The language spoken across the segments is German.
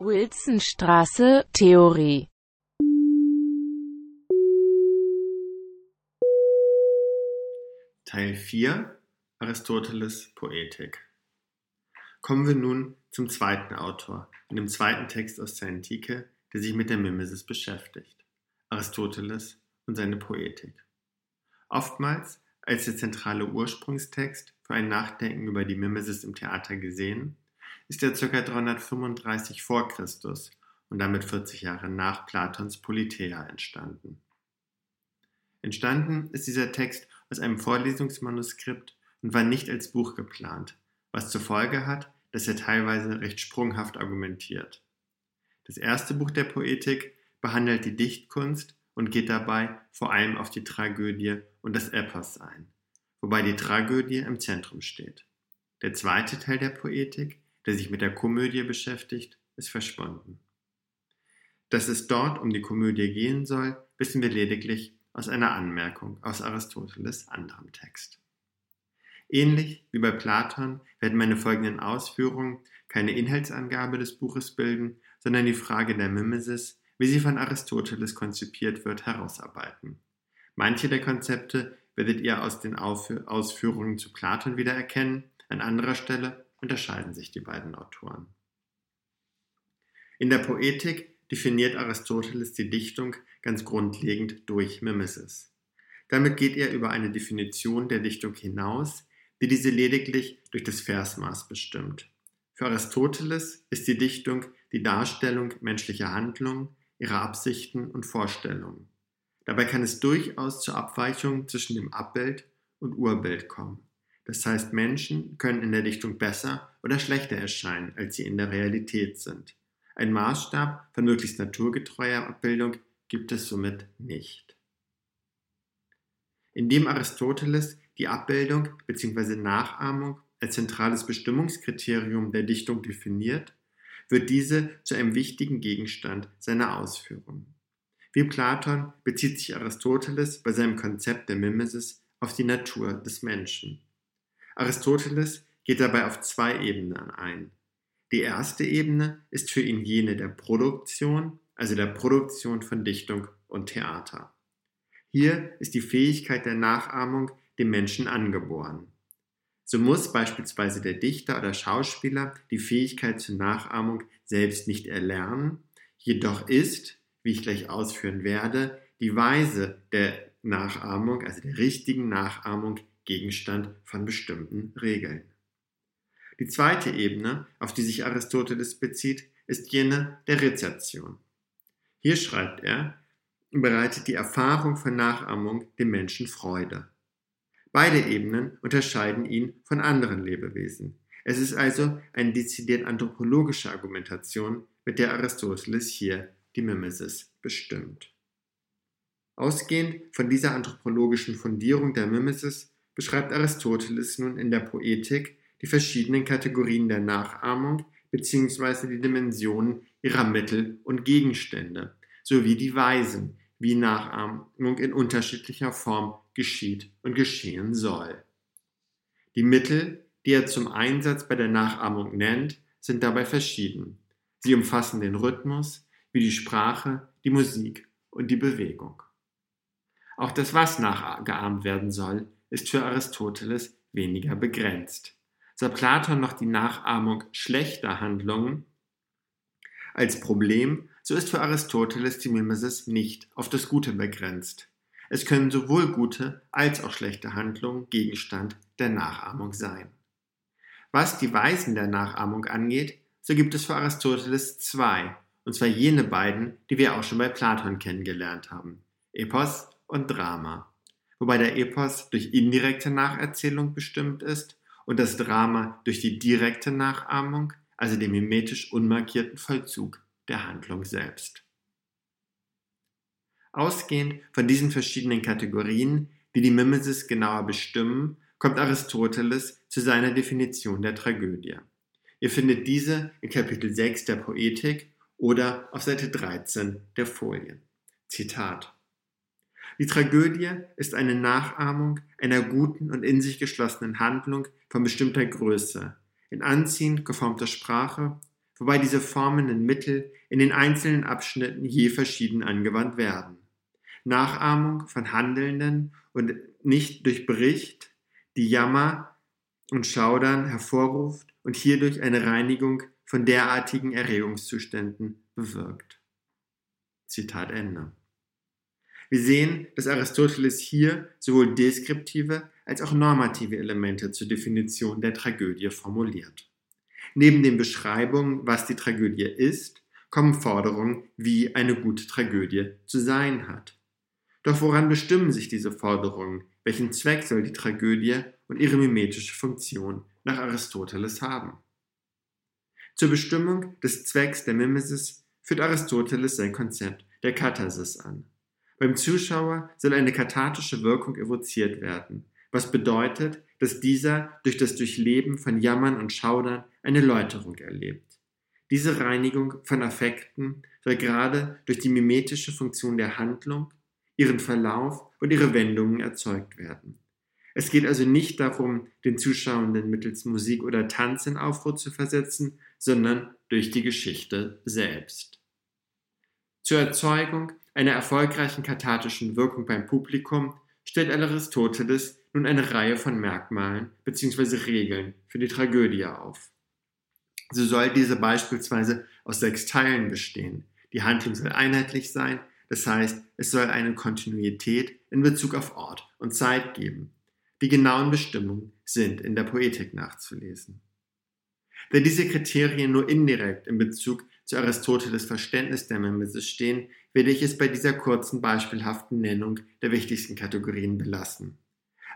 Wilsonstraße, Theorie Teil 4 Aristoteles Poetik Kommen wir nun zum zweiten Autor, in dem zweiten Text aus der Antike, der sich mit der Mimesis beschäftigt, Aristoteles und seine Poetik. Oftmals als der zentrale Ursprungstext für ein Nachdenken über die Mimesis im Theater gesehen, ist er ca. 335 vor Christus und damit 40 Jahre nach Platons Politeia entstanden. Entstanden ist dieser Text aus einem Vorlesungsmanuskript und war nicht als Buch geplant, was zur Folge hat, dass er teilweise recht sprunghaft argumentiert. Das erste Buch der Poetik behandelt die Dichtkunst und geht dabei vor allem auf die Tragödie und das Epos ein, wobei die Tragödie im Zentrum steht. Der zweite Teil der Poetik, der sich mit der Komödie beschäftigt, ist verschwunden. Dass es dort um die Komödie gehen soll, wissen wir lediglich aus einer Anmerkung aus Aristoteles anderem Text. Ähnlich wie bei Platon werden meine folgenden Ausführungen keine Inhaltsangabe des Buches bilden, sondern die Frage der Mimesis, wie sie von Aristoteles konzipiert wird, herausarbeiten. Manche der Konzepte werdet ihr aus den Ausführungen zu Platon wiedererkennen, an anderer Stelle unterscheiden sich die beiden Autoren. In der Poetik definiert Aristoteles die Dichtung ganz grundlegend durch Mimesis. Damit geht er über eine Definition der Dichtung hinaus, die diese lediglich durch das Versmaß bestimmt. Für Aristoteles ist die Dichtung die Darstellung menschlicher Handlungen, ihrer Absichten und Vorstellungen. Dabei kann es durchaus zur Abweichung zwischen dem Abbild und Urbild kommen. Das heißt, Menschen können in der Dichtung besser oder schlechter erscheinen, als sie in der Realität sind. Ein Maßstab von möglichst naturgetreuer Abbildung gibt es somit nicht. Indem Aristoteles die Abbildung bzw. Nachahmung als zentrales Bestimmungskriterium der Dichtung definiert, wird diese zu einem wichtigen Gegenstand seiner Ausführungen. Wie Platon bezieht sich Aristoteles bei seinem Konzept der Mimesis auf die Natur des Menschen. Aristoteles geht dabei auf zwei Ebenen ein. Die erste Ebene ist für ihn jene der Produktion, also der Produktion von Dichtung und Theater. Hier ist die Fähigkeit der Nachahmung dem Menschen angeboren. So muss beispielsweise der Dichter oder Schauspieler die Fähigkeit zur Nachahmung selbst nicht erlernen, jedoch ist, wie ich gleich ausführen werde, die Weise der Nachahmung, also der richtigen Nachahmung, Gegenstand von bestimmten Regeln. Die zweite Ebene, auf die sich Aristoteles bezieht, ist jene der Rezeption. Hier schreibt er, bereitet die Erfahrung von Nachahmung dem Menschen Freude. Beide Ebenen unterscheiden ihn von anderen Lebewesen. Es ist also eine dezidiert anthropologische Argumentation, mit der Aristoteles hier die Mimesis bestimmt. Ausgehend von dieser anthropologischen Fundierung der Mimesis beschreibt Aristoteles nun in der Poetik die verschiedenen Kategorien der Nachahmung bzw. die Dimensionen ihrer Mittel und Gegenstände sowie die Weisen, wie Nachahmung in unterschiedlicher Form geschieht und geschehen soll. Die Mittel, die er zum Einsatz bei der Nachahmung nennt, sind dabei verschieden. Sie umfassen den Rhythmus, wie die Sprache, die Musik und die Bewegung. Auch das, was nachgeahmt werden soll, ist für Aristoteles weniger begrenzt. Sah Platon noch die Nachahmung schlechter Handlungen als Problem, so ist für Aristoteles die Mimesis nicht auf das Gute begrenzt. Es können sowohl gute als auch schlechte Handlungen Gegenstand der Nachahmung sein. Was die Weisen der Nachahmung angeht, so gibt es für Aristoteles zwei, und zwar jene beiden, die wir auch schon bei Platon kennengelernt haben, Epos und Drama, wobei der Epos durch indirekte Nacherzählung bestimmt ist und das Drama durch die direkte Nachahmung, also den mimetisch unmarkierten Vollzug der Handlung selbst. Ausgehend von diesen verschiedenen Kategorien, die die Mimesis genauer bestimmen, kommt Aristoteles zu seiner Definition der Tragödie. Ihr findet diese in Kapitel 6 der Poetik oder auf Seite 13 der Folien. Zitat. Die Tragödie ist eine Nachahmung einer guten und in sich geschlossenen Handlung von bestimmter Größe, in anziehend geformter Sprache, wobei diese formenden Mittel in den einzelnen Abschnitten je verschieden angewandt werden. Nachahmung von Handelnden und nicht durch Bericht, die Jammer und Schaudern hervorruft und hierdurch eine Reinigung von derartigen Erregungszuständen bewirkt. Zitat Ende. Wir sehen, dass Aristoteles hier sowohl deskriptive als auch normative Elemente zur Definition der Tragödie formuliert. Neben den Beschreibungen, was die Tragödie ist, kommen Forderungen, wie eine gute Tragödie zu sein hat. Doch woran bestimmen sich diese Forderungen? Welchen Zweck soll die Tragödie und ihre mimetische Funktion nach Aristoteles haben? Zur Bestimmung des Zwecks der Mimesis führt Aristoteles sein Konzept der Katharsis an. Beim Zuschauer soll eine kathartische Wirkung evoziert werden, was bedeutet, dass dieser durch das Durchleben von Jammern und Schaudern eine Läuterung erlebt. Diese Reinigung von Affekten soll gerade durch die mimetische Funktion der Handlung, ihren Verlauf und ihre Wendungen erzeugt werden. Es geht also nicht darum, den Zuschauenden mittels Musik oder Tanz in Aufruhr zu versetzen, sondern durch die Geschichte selbst. Zur Erzeugung einer erfolgreichen kathartischen Wirkung beim Publikum stellt Aristoteles nun eine Reihe von Merkmalen bzw. Regeln für die Tragödie auf. So soll diese beispielsweise aus sechs Teilen bestehen. Die Handlung soll einheitlich sein, das heißt, es soll eine Kontinuität in Bezug auf Ort und Zeit geben. Die genauen Bestimmungen sind in der Poetik nachzulesen. Da diese Kriterien nur indirekt in Bezug zu Aristoteles Verständnis der Mimesis stehen, werde ich es bei dieser kurzen beispielhaften Nennung der wichtigsten Kategorien belassen.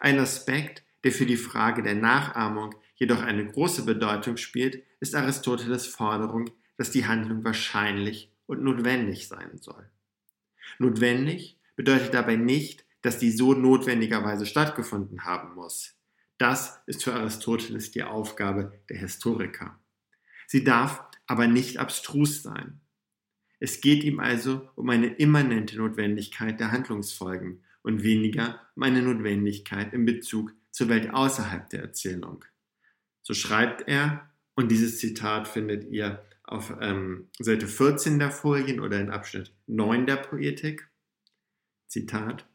Ein Aspekt, der für die Frage der Nachahmung jedoch eine große Bedeutung spielt, ist Aristoteles Forderung, dass die Handlung wahrscheinlich und notwendig sein soll. Notwendig bedeutet dabei nicht, dass die so notwendigerweise stattgefunden haben muss. Das ist für Aristoteles die Aufgabe der Historiker. Sie darf aber nicht abstrus sein. Es geht ihm also um eine immanente Notwendigkeit der Handlungsfolgen und weniger um eine Notwendigkeit in Bezug zur Welt außerhalb der Erzählung. So schreibt er, und dieses Zitat findet ihr auf ähm, Seite 14 der Folien oder in Abschnitt 9 der Poetik. Zitat.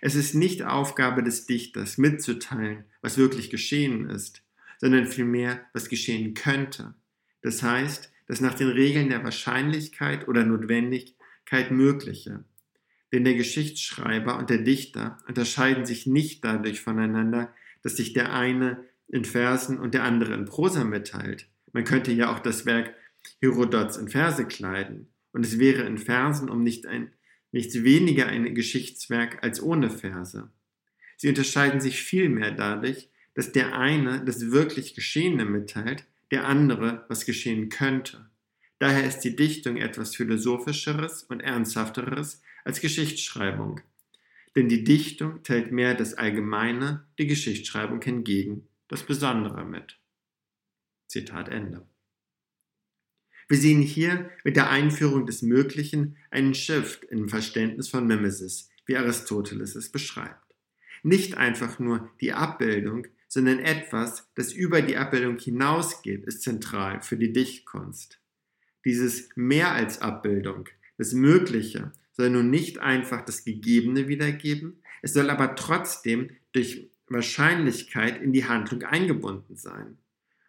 Es ist nicht Aufgabe des Dichters mitzuteilen, was wirklich geschehen ist, sondern vielmehr, was geschehen könnte. Das heißt, das nach den Regeln der Wahrscheinlichkeit oder Notwendigkeit Mögliche. Denn der Geschichtsschreiber und der Dichter unterscheiden sich nicht dadurch voneinander, dass sich der eine in Versen und der andere in Prosa mitteilt. Man könnte ja auch das Werk Herodots in Verse kleiden, und es wäre in Versen um nicht ein, nichts weniger ein Geschichtswerk als ohne Verse. Sie unterscheiden sich vielmehr dadurch, dass der eine das wirklich Geschehene mitteilt, der andere, was geschehen könnte. Daher ist die Dichtung etwas Philosophischeres und Ernsthafteres als Geschichtsschreibung. Denn die Dichtung teilt mehr das Allgemeine, die Geschichtsschreibung hingegen das Besondere mit. Zitat Ende. Wir sehen hier mit der Einführung des Möglichen einen Shift im Verständnis von Mimesis, wie Aristoteles es beschreibt. Nicht einfach nur die Abbildung, sondern etwas, das über die Abbildung hinausgeht, ist zentral für die Dichtkunst. Dieses mehr als Abbildung, das Mögliche, soll nun nicht einfach das Gegebene wiedergeben, es soll aber trotzdem durch Wahrscheinlichkeit in die Handlung eingebunden sein.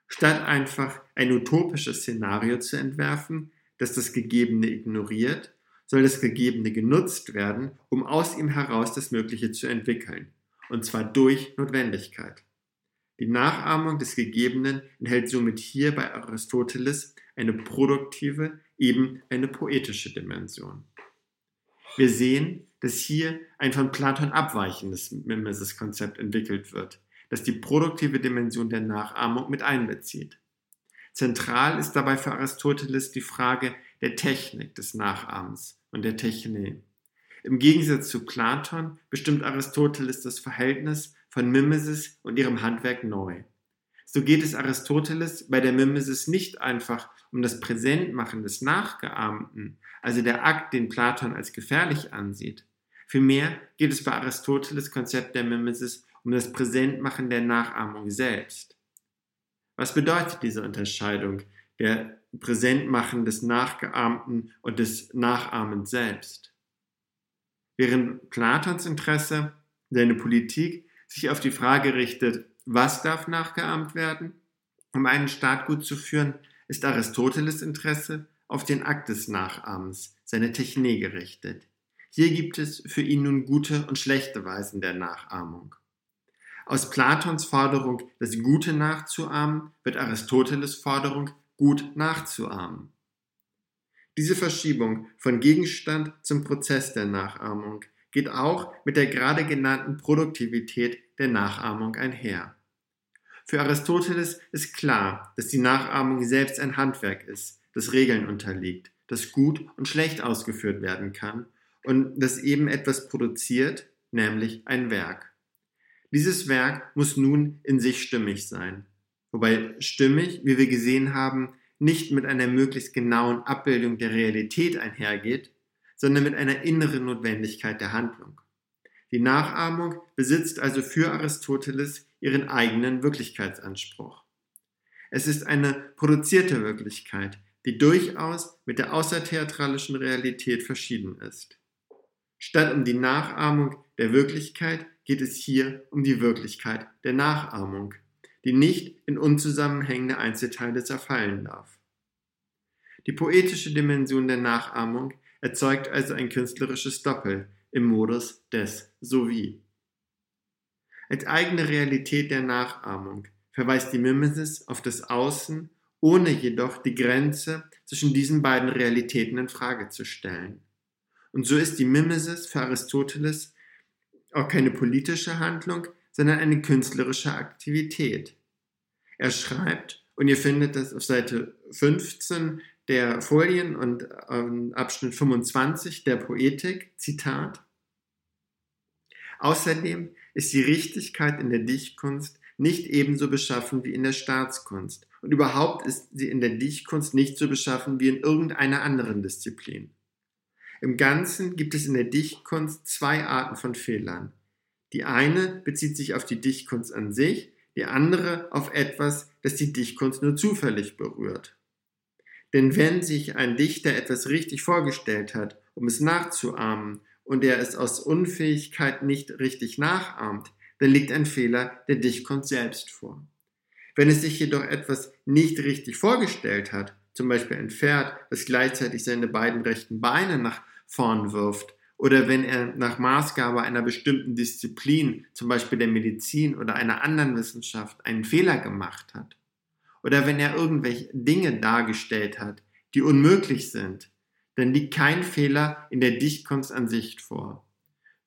Statt einfach ein utopisches Szenario zu entwerfen, das das Gegebene ignoriert, soll das Gegebene genutzt werden, um aus ihm heraus das Mögliche zu entwickeln, und zwar durch Notwendigkeit. Die Nachahmung des Gegebenen enthält somit hier bei Aristoteles eine produktive, eben eine poetische Dimension. Wir sehen, dass hier ein von Platon abweichendes Mimesis-Konzept entwickelt wird, das die produktive Dimension der Nachahmung mit einbezieht. Zentral ist dabei für Aristoteles die Frage der Technik des Nachahmens und der Techne. Im Gegensatz zu Platon bestimmt Aristoteles das Verhältnis von Mimesis und ihrem Handwerk neu. So geht es Aristoteles bei der Mimesis nicht einfach um das Präsentmachen des Nachgeahmten, also der Akt, den Platon als gefährlich ansieht. Vielmehr geht es bei Aristoteles Konzept der Mimesis um das Präsentmachen der Nachahmung selbst. Was bedeutet diese Unterscheidung, der Präsentmachen des Nachgeahmten und des Nachahmens selbst. Während Platons Interesse, seine Politik, sich auf die Frage richtet, was darf nachgeahmt werden, um einen Staat gut zu führen, ist Aristoteles Interesse auf den Akt des Nachahmens, seine Technik gerichtet. Hier gibt es für ihn nun gute und schlechte Weisen der Nachahmung. Aus Platons Forderung, das Gute nachzuahmen, wird Aristoteles Forderung, gut nachzuahmen. Diese Verschiebung von Gegenstand zum Prozess der Nachahmung geht auch mit der gerade genannten Produktivität der Nachahmung einher. Für Aristoteles ist klar, dass die Nachahmung selbst ein Handwerk ist, das Regeln unterliegt, das gut und schlecht ausgeführt werden kann und das eben etwas produziert, nämlich ein Werk. Dieses Werk muss nun in sich stimmig sein, wobei stimmig, wie wir gesehen haben, nicht mit einer möglichst genauen Abbildung der Realität einhergeht, sondern mit einer inneren Notwendigkeit der Handlung. Die Nachahmung besitzt also für Aristoteles ihren eigenen Wirklichkeitsanspruch. Es ist eine produzierte Wirklichkeit, die durchaus mit der außertheatralischen Realität verschieden ist. Statt um die Nachahmung der Wirklichkeit geht es hier um die Wirklichkeit der Nachahmung, die nicht in unzusammenhängende Einzelteile zerfallen darf. Die poetische Dimension der Nachahmung erzeugt also ein künstlerisches Doppel im Modus des Sowie. Als eigene Realität der Nachahmung verweist die Mimesis auf das Außen, ohne jedoch die Grenze zwischen diesen beiden Realitäten in Frage zu stellen. Und so ist die Mimesis für Aristoteles auch keine politische Handlung, sondern eine künstlerische Aktivität. Er schreibt, und ihr findet das auf Seite 15 der Folien und ähm, Abschnitt 25 der Poetik, Zitat, Außerdem ist die Richtigkeit in der Dichtkunst nicht ebenso beschaffen wie in der Staatskunst. Und überhaupt ist sie in der Dichtkunst nicht so beschaffen wie in irgendeiner anderen Disziplin. Im Ganzen gibt es in der Dichtkunst zwei Arten von Fehlern. Die eine bezieht sich auf die Dichtkunst an sich, die andere auf etwas, das die Dichtkunst nur zufällig berührt. Denn wenn sich ein Dichter etwas richtig vorgestellt hat, um es nachzuahmen, und er es aus Unfähigkeit nicht richtig nachahmt, dann liegt ein Fehler der Dichtkunst selbst vor. Wenn es sich jedoch etwas nicht richtig vorgestellt hat, zum Beispiel ein Pferd, das gleichzeitig seine beiden rechten Beine nach vorn wirft, oder wenn er nach Maßgabe einer bestimmten Disziplin, zum Beispiel der Medizin oder einer anderen Wissenschaft, einen Fehler gemacht hat, oder wenn er irgendwelche Dinge dargestellt hat, die unmöglich sind, dann liegt kein Fehler in der Dichtkunst an sich vor.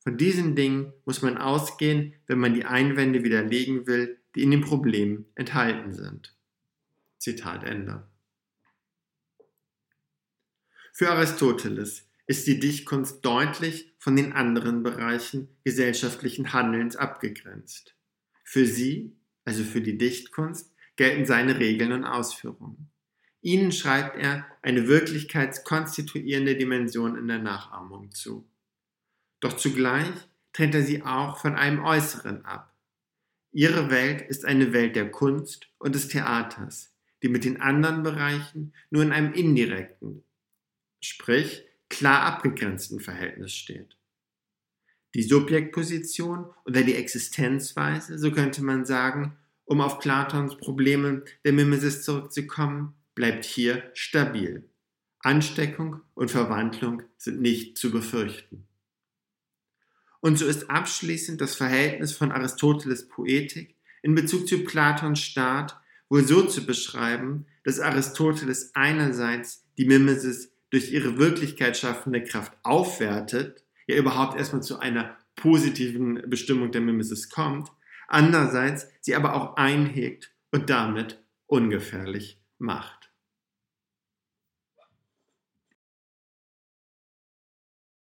Von diesen Dingen muss man ausgehen, wenn man die Einwände widerlegen will, die in dem Problem enthalten sind. Zitat Ende. Für Aristoteles ist die Dichtkunst deutlich von den anderen Bereichen gesellschaftlichen Handelns abgegrenzt. Für sie, also für die Dichtkunst, gelten seine Regeln und Ausführungen. Ihnen schreibt er eine wirklichkeitskonstituierende Dimension in der Nachahmung zu. Doch zugleich trennt er sie auch von einem Äußeren ab. Ihre Welt ist eine Welt der Kunst und des Theaters, die mit den anderen Bereichen nur in einem indirekten, sprich klar abgegrenzten Verhältnis steht. Die Subjektposition oder die Existenzweise, so könnte man sagen, um auf Platons Probleme der Mimesis zurückzukommen, bleibt hier stabil. Ansteckung und Verwandlung sind nicht zu befürchten. Und so ist abschließend das Verhältnis von Aristoteles Poetik in Bezug zu Platons Staat wohl so zu beschreiben, dass Aristoteles einerseits die Mimesis durch ihre Wirklichkeit schaffende Kraft aufwertet, ja überhaupt erstmal zu einer positiven Bestimmung der Mimesis kommt, andererseits sie aber auch einhegt und damit ungefährlich macht.